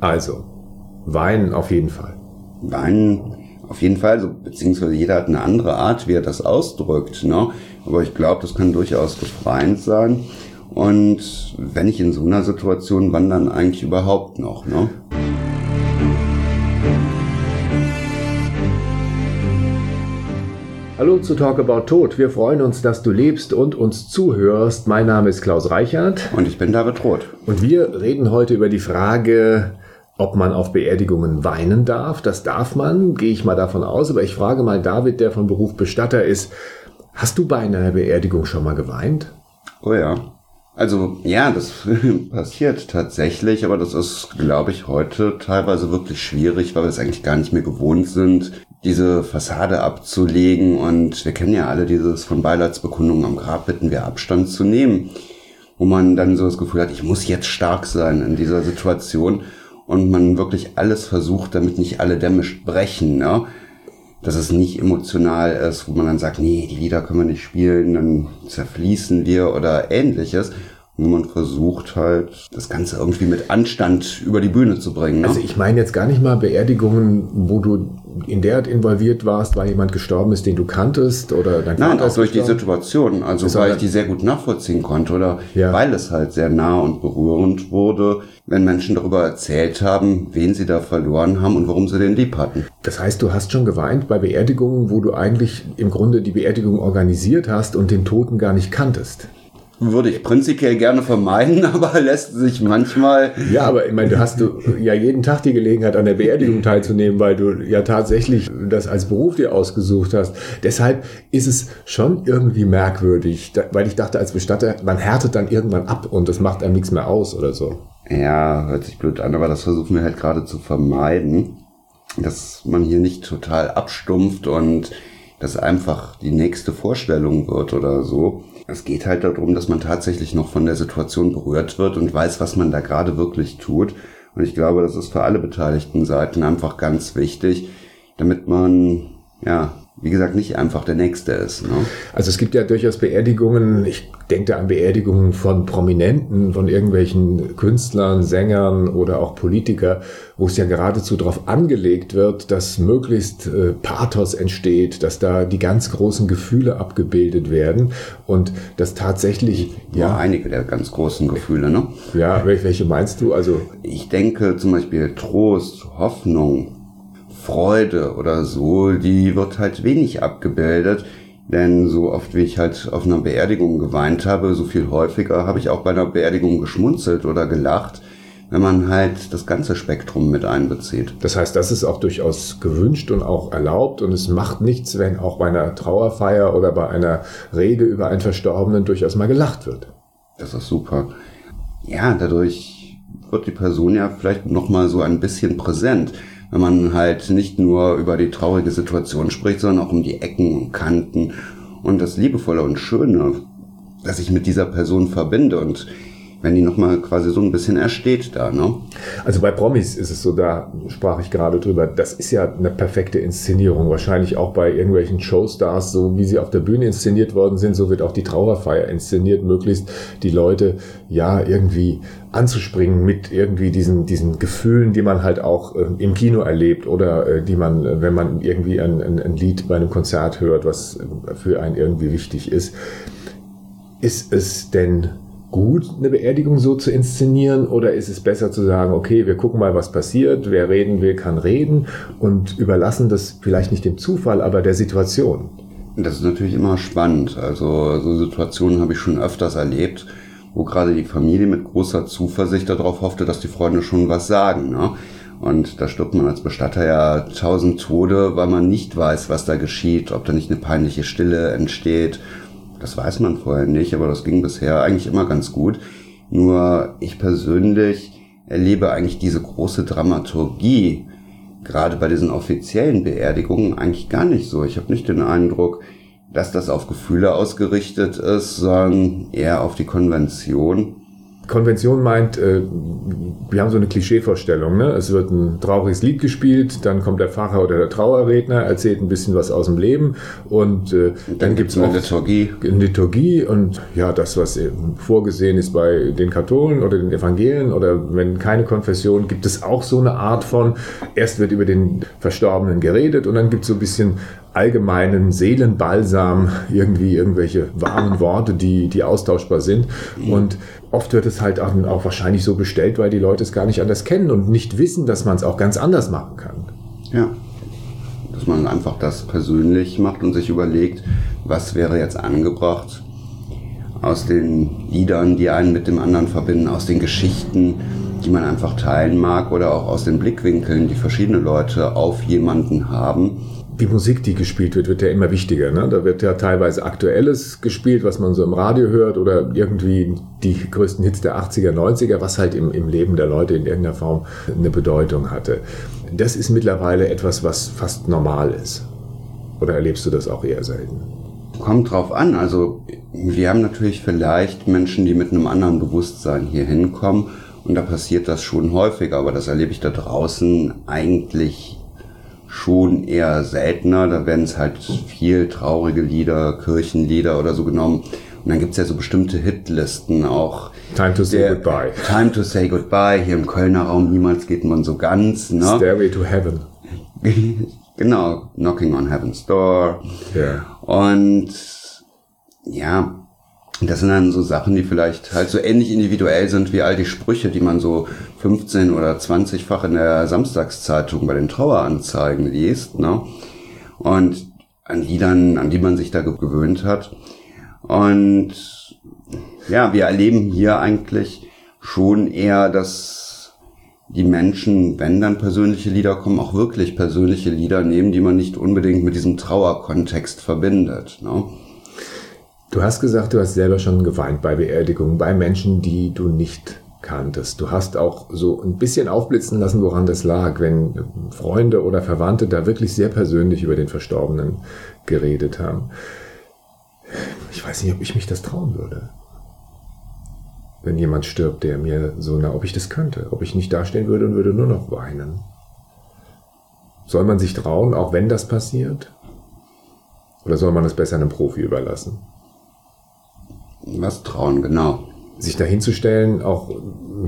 Also, weinen auf jeden Fall. Weinen auf jeden Fall, so, beziehungsweise jeder hat eine andere Art, wie er das ausdrückt. Ne? Aber ich glaube, das kann durchaus befreiend sein. Und wenn ich in so einer Situation, wann dann eigentlich überhaupt noch? Ne? Hallo zu Talk About Tod. Wir freuen uns, dass du lebst und uns zuhörst. Mein Name ist Klaus Reichert. Und ich bin David Roth. Und wir reden heute über die Frage, ob man auf Beerdigungen weinen darf. Das darf man, gehe ich mal davon aus. Aber ich frage mal David, der von Beruf Bestatter ist, hast du bei einer Beerdigung schon mal geweint? Oh ja. Also ja, das passiert tatsächlich, aber das ist, glaube ich, heute teilweise wirklich schwierig, weil wir es eigentlich gar nicht mehr gewohnt sind, diese Fassade abzulegen. Und wir kennen ja alle dieses von Beileidsbekundungen am Grab bitten wir Abstand zu nehmen, wo man dann so das Gefühl hat, ich muss jetzt stark sein in dieser Situation und man wirklich alles versucht, damit nicht alle Dämme brechen. Ne? Dass es nicht emotional ist, wo man dann sagt, nee, die Lieder können wir nicht spielen, dann zerfließen wir oder ähnliches wo man versucht halt, das Ganze irgendwie mit Anstand über die Bühne zu bringen. Ne? Also ich meine jetzt gar nicht mal Beerdigungen, wo du in der involviert warst, weil jemand gestorben ist, den du kanntest oder dein Nein, auch durch gestorben? die Situation, also weil ich die sehr gut nachvollziehen konnte oder ja. weil es halt sehr nah und berührend wurde, wenn Menschen darüber erzählt haben, wen sie da verloren haben und warum sie den lieb hatten. Das heißt, du hast schon geweint bei Beerdigungen, wo du eigentlich im Grunde die Beerdigung organisiert hast und den Toten gar nicht kanntest. Würde ich prinzipiell gerne vermeiden, aber lässt sich manchmal. Ja, aber ich meine, du hast du ja jeden Tag die Gelegenheit, an der Beerdigung teilzunehmen, weil du ja tatsächlich das als Beruf dir ausgesucht hast. Deshalb ist es schon irgendwie merkwürdig, weil ich dachte, als Bestatter, man härtet dann irgendwann ab und das macht einem nichts mehr aus oder so. Ja, hört sich blöd an, aber das versuchen wir halt gerade zu vermeiden, dass man hier nicht total abstumpft und das einfach die nächste Vorstellung wird oder so. Es geht halt darum, dass man tatsächlich noch von der Situation berührt wird und weiß, was man da gerade wirklich tut. Und ich glaube, das ist für alle beteiligten Seiten einfach ganz wichtig, damit man, ja, wie gesagt, nicht einfach der Nächste ist. Ne? Also es gibt ja durchaus Beerdigungen, ich denke da an Beerdigungen von Prominenten, von irgendwelchen Künstlern, Sängern oder auch Politiker, wo es ja geradezu darauf angelegt wird, dass möglichst äh, Pathos entsteht, dass da die ganz großen Gefühle abgebildet werden und dass tatsächlich... Ja, ja einige der ganz großen Gefühle, ne? Ja, welche meinst du? Also Ich denke zum Beispiel Trost, Hoffnung, Freude oder so, die wird halt wenig abgebildet. Denn so oft wie ich halt auf einer Beerdigung geweint habe, so viel häufiger habe ich auch bei einer Beerdigung geschmunzelt oder gelacht, wenn man halt das ganze Spektrum mit einbezieht. Das heißt, das ist auch durchaus gewünscht und auch erlaubt und es macht nichts, wenn auch bei einer Trauerfeier oder bei einer Rede über einen Verstorbenen durchaus mal gelacht wird. Das ist super. Ja, dadurch wird die Person ja vielleicht nochmal so ein bisschen präsent wenn man halt nicht nur über die traurige Situation spricht, sondern auch um die Ecken und Kanten und das Liebevolle und Schöne, das ich mit dieser Person verbinde. Und wenn die nochmal quasi so ein bisschen ersteht da, ne? Also bei Promis ist es so, da sprach ich gerade drüber, das ist ja eine perfekte Inszenierung. Wahrscheinlich auch bei irgendwelchen Showstars, so wie sie auf der Bühne inszeniert worden sind, so wird auch die Trauerfeier inszeniert, möglichst die Leute ja irgendwie anzuspringen mit irgendwie diesen, diesen Gefühlen, die man halt auch äh, im Kino erlebt oder äh, die man, wenn man irgendwie ein, ein, ein Lied bei einem Konzert hört, was für einen irgendwie wichtig ist. Ist es denn gut, eine Beerdigung so zu inszenieren oder ist es besser zu sagen, okay, wir gucken mal, was passiert, wer reden will, kann reden und überlassen das vielleicht nicht dem Zufall, aber der Situation? Das ist natürlich immer spannend. Also so Situationen habe ich schon öfters erlebt, wo gerade die Familie mit großer Zuversicht darauf hoffte, dass die Freunde schon was sagen. Ne? Und da stirbt man als Bestatter ja tausend Tode, weil man nicht weiß, was da geschieht, ob da nicht eine peinliche Stille entsteht das weiß man vorher nicht, aber das ging bisher eigentlich immer ganz gut. Nur ich persönlich erlebe eigentlich diese große Dramaturgie, gerade bei diesen offiziellen Beerdigungen, eigentlich gar nicht so. Ich habe nicht den Eindruck, dass das auf Gefühle ausgerichtet ist, sondern eher auf die Konvention. Konvention meint, äh, wir haben so eine Klischeevorstellung. Ne? Es wird ein trauriges Lied gespielt, dann kommt der Pfarrer oder der Trauerredner, erzählt ein bisschen was aus dem Leben und äh, dann, dann gibt es eine Liturgie. Eine Liturgie und ja, das, was vorgesehen ist bei den Katholen oder den Evangelien oder wenn keine Konfession, gibt es auch so eine Art von, erst wird über den Verstorbenen geredet und dann gibt es so ein bisschen allgemeinen Seelenbalsam, irgendwie irgendwelche warmen Worte, die, die austauschbar sind. Und oft wird es halt auch, auch wahrscheinlich so bestellt, weil die Leute es gar nicht anders kennen und nicht wissen, dass man es auch ganz anders machen kann. Ja. Dass man einfach das persönlich macht und sich überlegt, was wäre jetzt angebracht aus den Liedern, die einen mit dem anderen verbinden, aus den Geschichten, die man einfach teilen mag oder auch aus den Blickwinkeln, die verschiedene Leute auf jemanden haben die Musik, die gespielt wird, wird ja immer wichtiger. Ne? Da wird ja teilweise Aktuelles gespielt, was man so im Radio hört oder irgendwie die größten Hits der 80er, 90er, was halt im, im Leben der Leute in irgendeiner Form eine Bedeutung hatte. Das ist mittlerweile etwas, was fast normal ist. Oder erlebst du das auch eher selten? Kommt drauf an. Also wir haben natürlich vielleicht Menschen, die mit einem anderen Bewusstsein hier hinkommen und da passiert das schon häufiger, aber das erlebe ich da draußen eigentlich schon eher seltener. Da werden es halt viel traurige Lieder, Kirchenlieder oder so genommen. Und dann gibt's ja so bestimmte Hitlisten auch. Time to say goodbye. Time to say goodbye. Hier im Kölner Raum niemals geht man so ganz. Ne? Stairway to heaven. genau, Knocking on Heaven's Door. Ja. Und ja, das sind dann so Sachen, die vielleicht halt so ähnlich individuell sind wie all die Sprüche, die man so 15 oder 20-fach in der Samstagszeitung bei den Traueranzeigen liest, ne? Und an die dann, an die man sich da gewöhnt hat. Und ja, wir erleben hier eigentlich schon eher, dass die Menschen, wenn dann persönliche Lieder kommen, auch wirklich persönliche Lieder nehmen, die man nicht unbedingt mit diesem Trauerkontext verbindet. Ne? Du hast gesagt, du hast selber schon geweint bei Beerdigungen, bei Menschen, die du nicht kanntest. Du hast auch so ein bisschen aufblitzen lassen, woran das lag, wenn Freunde oder Verwandte da wirklich sehr persönlich über den Verstorbenen geredet haben. Ich weiß nicht, ob ich mich das trauen würde. Wenn jemand stirbt, der mir so nah, ob ich das könnte, ob ich nicht dastehen würde und würde nur noch weinen. Soll man sich trauen, auch wenn das passiert? Oder soll man es besser einem Profi überlassen? Was trauen, genau. Sich dahinzustellen, auch,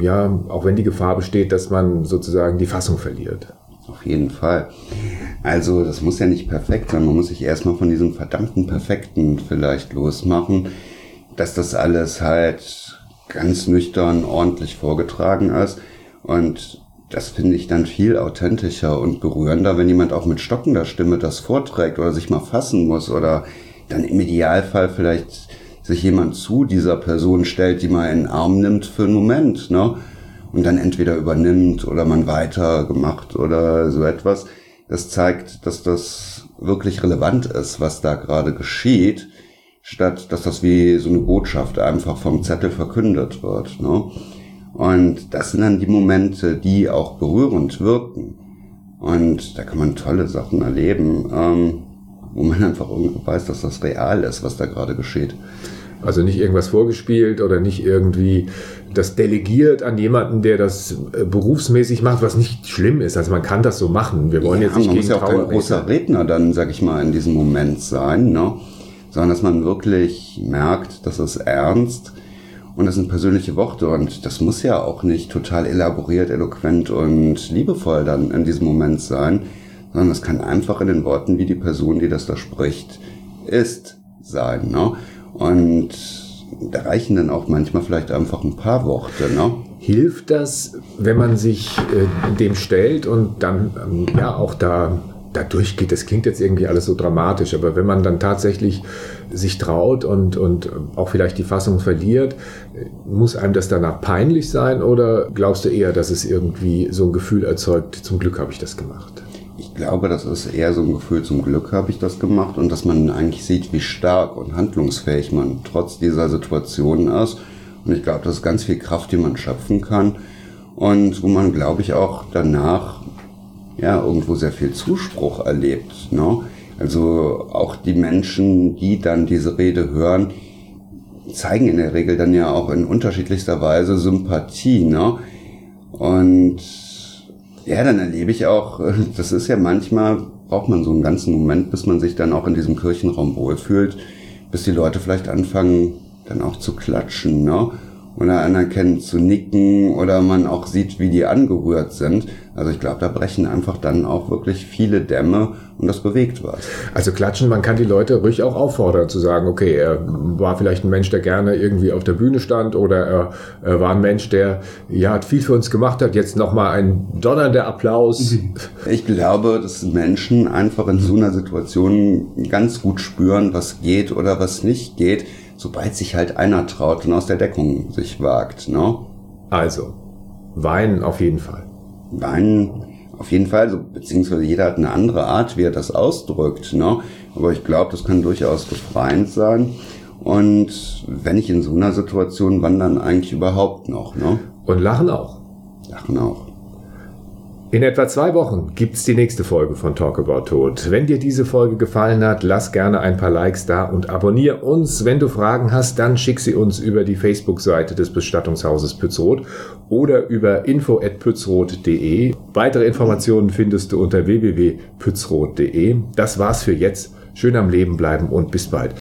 ja, auch wenn die Gefahr besteht, dass man sozusagen die Fassung verliert. Auf jeden Fall. Also, das muss ja nicht perfekt sein. Man muss sich erstmal von diesem verdammten Perfekten vielleicht losmachen, dass das alles halt ganz nüchtern, ordentlich vorgetragen ist. Und das finde ich dann viel authentischer und berührender, wenn jemand auch mit stockender Stimme das vorträgt oder sich mal fassen muss oder dann im Idealfall vielleicht sich jemand zu dieser Person stellt, die man in den Arm nimmt für einen Moment, ne? Und dann entweder übernimmt oder man weitergemacht oder so etwas. Das zeigt, dass das wirklich relevant ist, was da gerade geschieht, statt dass das wie so eine Botschaft einfach vom Zettel verkündet wird, ne? Und das sind dann die Momente, die auch berührend wirken. Und da kann man tolle Sachen erleben, ähm, wo man einfach irgendwo weiß, dass das real ist, was da gerade geschieht. Also nicht irgendwas vorgespielt oder nicht irgendwie das delegiert an jemanden, der das äh, berufsmäßig macht, was nicht schlimm ist. Also man kann das so machen. Wir wollen ja, jetzt nicht man gegen muss ja auch kein großer Redner dann, sag ich mal, in diesem Moment sein, ne? sondern dass man wirklich merkt, dass es ernst und das sind persönliche Worte und das muss ja auch nicht total elaboriert, eloquent und liebevoll dann in diesem Moment sein, sondern es kann einfach in den Worten, wie die Person, die das da spricht, ist, sein. Ne? Und da reichen dann auch manchmal vielleicht einfach ein paar Worte. Ne? Hilft das, wenn man sich äh, dem stellt und dann ähm, ja auch da, da durchgeht? Das klingt jetzt irgendwie alles so dramatisch, aber wenn man dann tatsächlich sich traut und, und auch vielleicht die Fassung verliert, muss einem das danach peinlich sein oder glaubst du eher, dass es irgendwie so ein Gefühl erzeugt, zum Glück habe ich das gemacht? Glaube, das ist eher so ein Gefühl, zum Glück habe ich das gemacht und dass man eigentlich sieht, wie stark und handlungsfähig man trotz dieser Situation ist. Und ich glaube, das ist ganz viel Kraft, die man schöpfen kann und wo man, glaube ich, auch danach ja irgendwo sehr viel Zuspruch erlebt. Ne? Also auch die Menschen, die dann diese Rede hören, zeigen in der Regel dann ja auch in unterschiedlichster Weise Sympathie, ne? Und ja, dann erlebe ich auch, das ist ja manchmal, braucht man so einen ganzen Moment, bis man sich dann auch in diesem Kirchenraum wohlfühlt, bis die Leute vielleicht anfangen, dann auch zu klatschen, ne? Oder anerkennen zu nicken oder man auch sieht, wie die angerührt sind. Also ich glaube, da brechen einfach dann auch wirklich viele Dämme und das bewegt was. Also klatschen, man kann die Leute ruhig auch auffordern zu sagen, okay, er war vielleicht ein Mensch, der gerne irgendwie auf der Bühne stand oder er, er war ein Mensch, der ja viel für uns gemacht hat. Jetzt nochmal ein donnernder Applaus. Ich glaube, dass Menschen einfach in so einer Situation ganz gut spüren, was geht oder was nicht geht sobald sich halt einer traut und aus der Deckung sich wagt. Ne? Also, weinen auf jeden Fall. Weinen auf jeden Fall, so, beziehungsweise jeder hat eine andere Art, wie er das ausdrückt. Ne? Aber ich glaube, das kann durchaus befreiend sein. Und wenn ich in so einer Situation wandern eigentlich überhaupt noch. Ne? Und lachen auch. Lachen auch. In etwa zwei Wochen gibt's die nächste Folge von Talk About Tod. Wenn dir diese Folge gefallen hat, lass gerne ein paar Likes da und abonnier uns. Wenn du Fragen hast, dann schick sie uns über die Facebook-Seite des Bestattungshauses Pützroth oder über info@pützroth.de. Weitere Informationen findest du unter www.pützroth.de. Das war's für jetzt. Schön am Leben bleiben und bis bald.